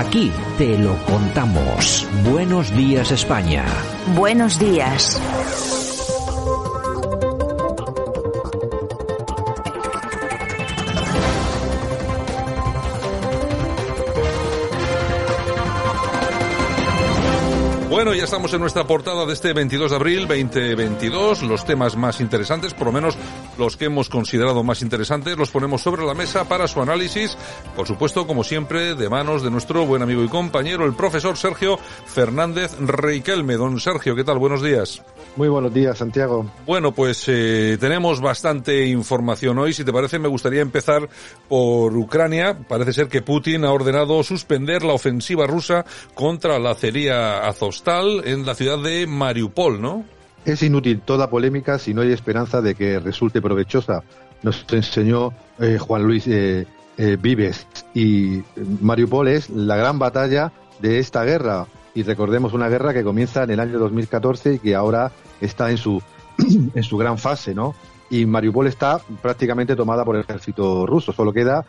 Aquí te lo contamos. Buenos días España. Buenos días. Bueno, ya estamos en nuestra portada de este 22 de abril 2022. Los temas más interesantes, por lo menos los que hemos considerado más interesantes, los ponemos sobre la mesa para su análisis. Por supuesto, como siempre, de manos de nuestro buen amigo y compañero, el profesor Sergio Fernández Reikelme. Don Sergio, ¿qué tal? Buenos días. Muy buenos días, Santiago. Bueno, pues eh, tenemos bastante información hoy. Si te parece, me gustaría empezar por Ucrania. Parece ser que Putin ha ordenado suspender la ofensiva rusa contra la acería Azovstal en la ciudad de Mariupol, ¿no? Es inútil toda polémica si no hay esperanza de que resulte provechosa. Nos enseñó eh, Juan Luis eh, eh, Vives y Mariupol es la gran batalla de esta guerra. Y recordemos una guerra que comienza en el año 2014 y que ahora está en su, en su gran fase, ¿no? Y Mariupol está prácticamente tomada por el ejército ruso. Solo queda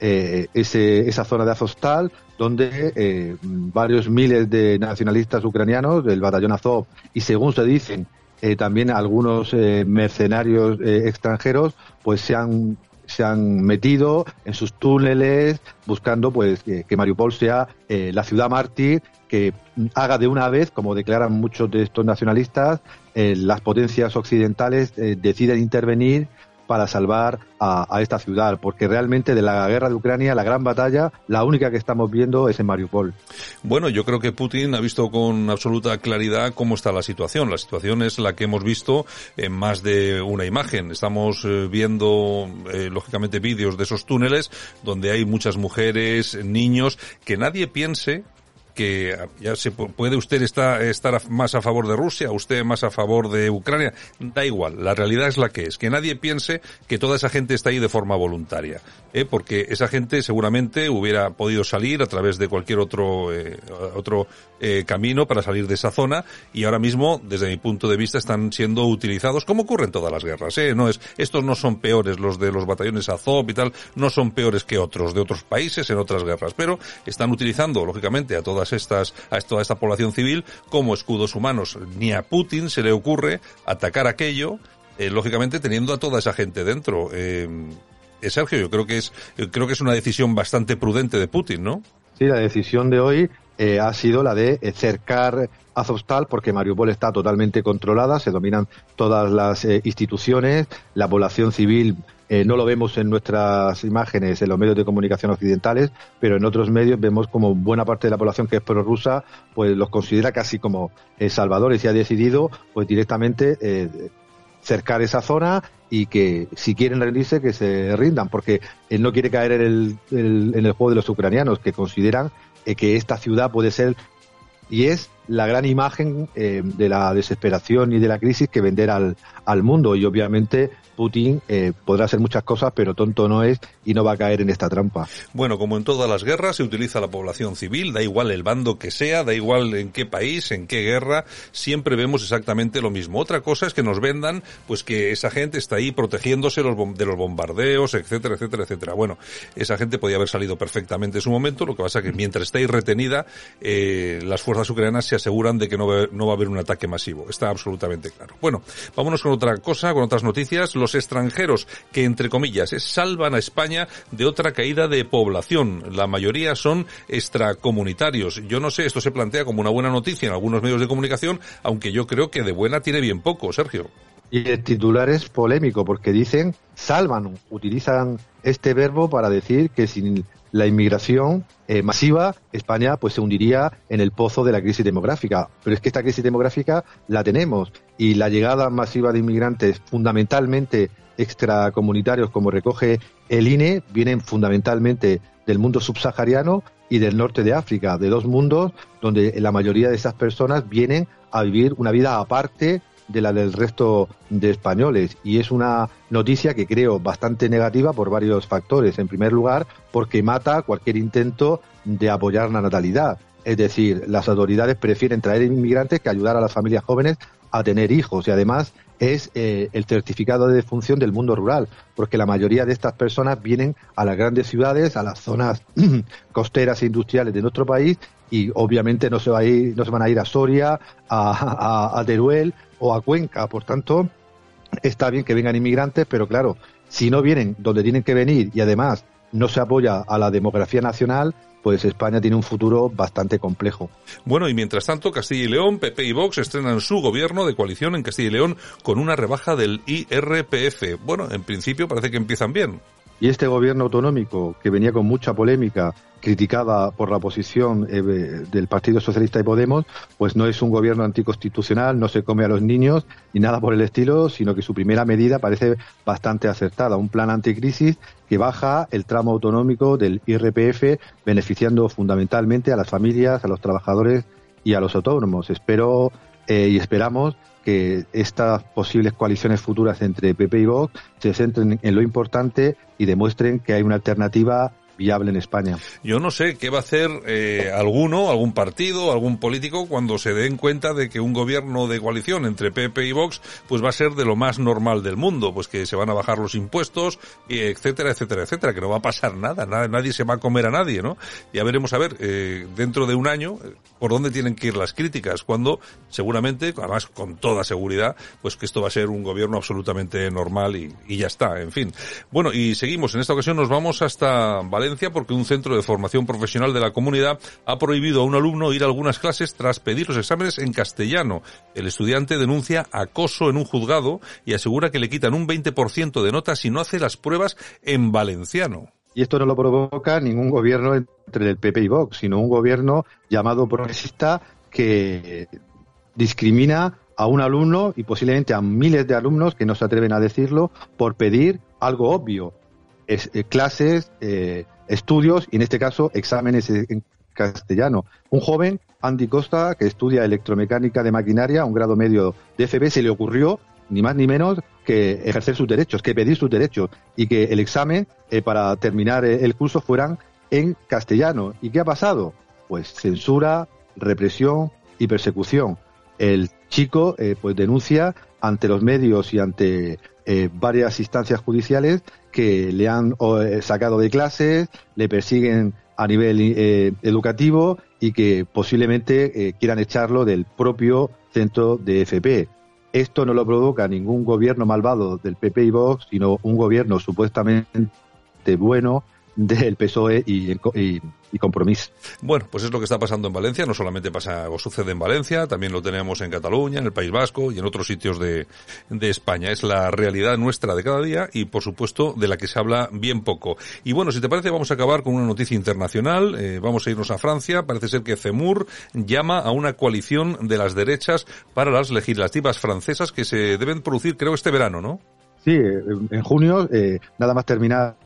eh, ese, esa zona de Azovstal, donde eh, varios miles de nacionalistas ucranianos del batallón Azov y según se dicen eh, también algunos eh, mercenarios extranjeros, pues se han se han metido en sus túneles buscando pues que, que Mariupol sea la ciudad mártir que haga de una vez, como declaran muchos de estos nacionalistas, las potencias occidentales deciden intervenir para salvar a, a, esta ciudad, porque realmente de la guerra de Ucrania, la gran batalla, la única que estamos viendo es en Mariupol. Bueno, yo creo que Putin ha visto con absoluta claridad cómo está la situación. La situación es la que hemos visto en más de una imagen. Estamos eh, viendo, eh, lógicamente, vídeos de esos túneles donde hay muchas mujeres, niños, que nadie piense que ya se puede usted estar, estar más a favor de Rusia, usted más a favor de Ucrania, da igual, la realidad es la que es, que nadie piense que toda esa gente está ahí de forma voluntaria, ¿eh? porque esa gente seguramente hubiera podido salir a través de cualquier otro eh, otro eh, camino para salir de esa zona y ahora mismo, desde mi punto de vista, están siendo utilizados como ocurre en todas las guerras, ¿eh? no es estos no son peores los de los batallones Azov y tal, no son peores que otros de otros países en otras guerras, pero están utilizando lógicamente a todas a toda esta población civil como escudos humanos. Ni a Putin se le ocurre atacar aquello, eh, lógicamente teniendo a toda esa gente dentro. Eh, Sergio, yo creo que es, creo que es una decisión bastante prudente de Putin, ¿no? Sí, la decisión de hoy eh, ha sido la de cercar Azovstal porque Mariupol está totalmente controlada, se dominan todas las eh, instituciones, la población civil eh, no lo vemos en nuestras imágenes en los medios de comunicación occidentales, pero en otros medios vemos como buena parte de la población que es prorrusa pues los considera casi como eh, salvadores y ha decidido pues directamente eh, cercar esa zona y que si quieren rendirse que se rindan porque él no quiere caer en el, el en el juego de los ucranianos que consideran que esta ciudad puede ser y es la gran imagen eh, de la desesperación y de la crisis que vender al, al mundo y obviamente Putin eh, podrá hacer muchas cosas, pero tonto no es y no va a caer en esta trampa. Bueno, como en todas las guerras, se utiliza la población civil, da igual el bando que sea, da igual en qué país, en qué guerra, siempre vemos exactamente lo mismo. Otra cosa es que nos vendan, pues que esa gente está ahí protegiéndose los de los bombardeos, etcétera, etcétera, etcétera. Bueno, esa gente podía haber salido perfectamente en su momento, lo que pasa es que mientras ahí retenida, eh, las fuerzas ucranianas se aseguran de que no va, no va a haber un ataque masivo. Está absolutamente claro. Bueno, vámonos con otra cosa, con otras noticias los extranjeros que, entre comillas, salvan a España de otra caída de población. La mayoría son extracomunitarios. Yo no sé, esto se plantea como una buena noticia en algunos medios de comunicación, aunque yo creo que de buena tiene bien poco, Sergio. Y el titular es polémico porque dicen salvan, utilizan este verbo para decir que sin la inmigración eh, masiva, España pues se hundiría en el pozo de la crisis demográfica. Pero es que esta crisis demográfica la tenemos y la llegada masiva de inmigrantes fundamentalmente extracomunitarios, como recoge el INE, vienen fundamentalmente del mundo subsahariano y del norte de África, de dos mundos donde la mayoría de esas personas vienen a vivir una vida aparte de la del resto de españoles. Y es una noticia que creo bastante negativa por varios factores. En primer lugar, porque mata cualquier intento de apoyar la natalidad. Es decir, las autoridades prefieren traer inmigrantes que ayudar a las familias jóvenes a tener hijos y además es eh, el certificado de defunción del mundo rural, porque la mayoría de estas personas vienen a las grandes ciudades, a las zonas costeras e industriales de nuestro país y obviamente no se, va a ir, no se van a ir a Soria, a, a Teruel o a Cuenca. Por tanto, está bien que vengan inmigrantes, pero claro, si no vienen donde tienen que venir y además no se apoya a la demografía nacional, pues España tiene un futuro bastante complejo. Bueno, y mientras tanto, Castilla y León, PP y Vox estrenan su gobierno de coalición en Castilla y León con una rebaja del IRPF. Bueno, en principio parece que empiezan bien. Y este gobierno autonómico, que venía con mucha polémica, criticada por la oposición eh, del Partido Socialista y Podemos, pues no es un gobierno anticonstitucional, no se come a los niños ni nada por el estilo, sino que su primera medida parece bastante acertada, un plan anticrisis que baja el tramo autonómico del IRPF, beneficiando fundamentalmente a las familias, a los trabajadores y a los autónomos. Espero eh, y esperamos que estas posibles coaliciones futuras entre PP y Vox se centren en lo importante y demuestren que hay una alternativa viable en España. Yo no sé qué va a hacer eh, alguno, algún partido, algún político cuando se den cuenta de que un gobierno de coalición entre PP y Vox pues va a ser de lo más normal del mundo, pues que se van a bajar los impuestos, etcétera, etcétera, etcétera, que no va a pasar nada, nadie se va a comer a nadie, ¿no? Ya veremos a ver eh, dentro de un año eh, por dónde tienen que ir las críticas, cuando seguramente, además con toda seguridad, pues que esto va a ser un gobierno absolutamente normal y, y ya está, en fin. Bueno, y seguimos, en esta ocasión nos vamos hasta porque un centro de formación profesional de la comunidad ha prohibido a un alumno ir a algunas clases tras pedir los exámenes en castellano. El estudiante denuncia acoso en un juzgado y asegura que le quitan un 20% de notas si no hace las pruebas en valenciano. Y esto no lo provoca ningún gobierno entre el PP y Vox, sino un gobierno llamado progresista que discrimina a un alumno y posiblemente a miles de alumnos que no se atreven a decirlo por pedir algo obvio, eh, clases, eh, estudios y en este caso exámenes en castellano. Un joven, Andy Costa, que estudia electromecánica de maquinaria, un grado medio de FB, se le ocurrió ni más ni menos que ejercer sus derechos, que pedir sus derechos y que el examen eh, para terminar el curso fueran en castellano. ¿Y qué ha pasado? Pues censura, represión y persecución. El chico pues denuncia ante los medios y ante varias instancias judiciales que le han eh, sacado de clases, le persiguen a nivel eh, educativo y que posiblemente eh, quieran echarlo del propio centro de FP. Esto no lo provoca ningún gobierno malvado del PP y Vox, sino un gobierno supuestamente bueno del PSOE y, y, y, compromiso. Bueno, pues es lo que está pasando en Valencia, no solamente pasa o sucede en Valencia, también lo tenemos en Cataluña, en el País Vasco y en otros sitios de, de España. Es la realidad nuestra de cada día y, por supuesto, de la que se habla bien poco. Y bueno, si te parece, vamos a acabar con una noticia internacional. Eh, vamos a irnos a Francia. Parece ser que CEMUR llama a una coalición de las derechas para las legislativas francesas que se deben producir, creo, este verano, ¿no? Sí, en junio, eh, nada más terminar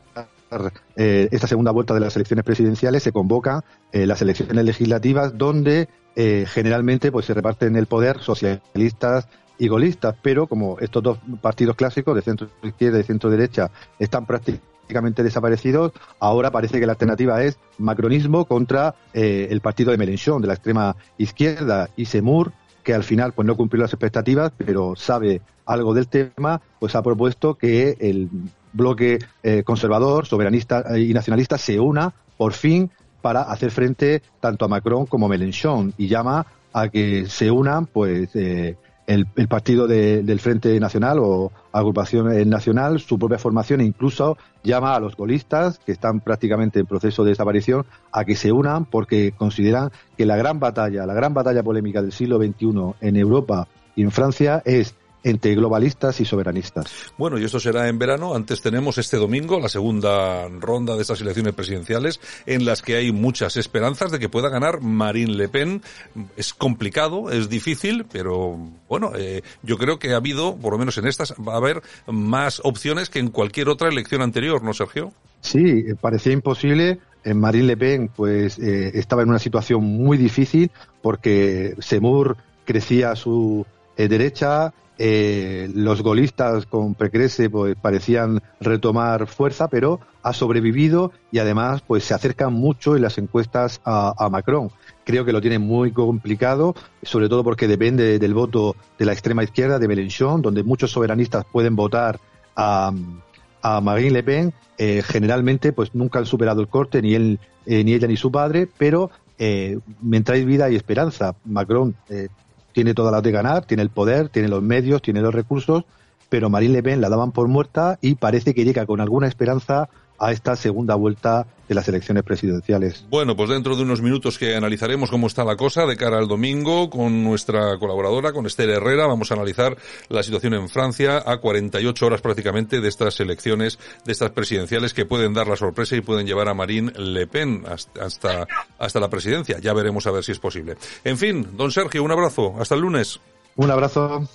eh, esta segunda vuelta de las elecciones presidenciales se convocan eh, las elecciones legislativas donde eh, generalmente pues se reparten el poder socialistas y golistas, pero como estos dos partidos clásicos de centro izquierda y centro derecha están prácticamente desaparecidos, ahora parece que la alternativa es macronismo contra el partido de Mélenchon, de la extrema izquierda, y Semur, que al final pues no cumplió las expectativas, pero sabe algo del tema, pues ha propuesto que el bloque eh, conservador, soberanista eh, y nacionalista se una por fin para hacer frente tanto a Macron como a Mélenchon y llama a que se unan pues eh, el, partido del Frente Nacional o Agrupación Nacional, su propia formación e incluso llama a los golistas que están prácticamente en proceso de desaparición a que se unan porque consideran que la gran batalla, la gran batalla polémica del siglo XXI en Europa y en Francia es entre globalistas y soberanistas. Bueno, y esto será en verano. Antes tenemos este domingo la segunda ronda de estas elecciones presidenciales en las que hay muchas esperanzas de que pueda ganar Marine Le Pen. Es complicado, es difícil, pero bueno, eh, yo creo que ha habido, por lo menos en estas, va a haber más opciones que en cualquier otra elección anterior, ¿no, Sergio? Sí, parecía imposible Marine Le Pen pues estaba en una situación muy difícil porque Semur crecía a su derecha, eh, los golistas con Precrece pues, parecían retomar fuerza, pero ha sobrevivido y además pues se acercan mucho en las encuestas a, Macron. Creo que lo tiene muy complicado, sobre todo porque depende del voto de la extrema izquierda, de Mélenchon, donde muchos soberanistas pueden votar a, Marine Le Pen. Eh, generalmente pues nunca han superado el corte, ni él, eh, ni ella ni su padre, pero mientras hay vida y esperanza. Macron tiene todas las de ganar, tiene el poder, tiene los medios, tiene los recursos, pero Marine Le Pen la daban por muerta y parece que llega con alguna esperanza a esta segunda vuelta de las elecciones presidenciales. Bueno, pues dentro de unos minutos que analizaremos cómo está la cosa de cara al domingo con nuestra colaboradora, con Esther Herrera, vamos a analizar la situación en Francia a 48 horas prácticamente de estas elecciones, de estas presidenciales que pueden dar la sorpresa y pueden llevar a Marine Le Pen hasta, hasta la presidencia. Ya veremos a ver si es posible. En fin, don Sergio, un abrazo. Hasta el lunes. Un abrazo.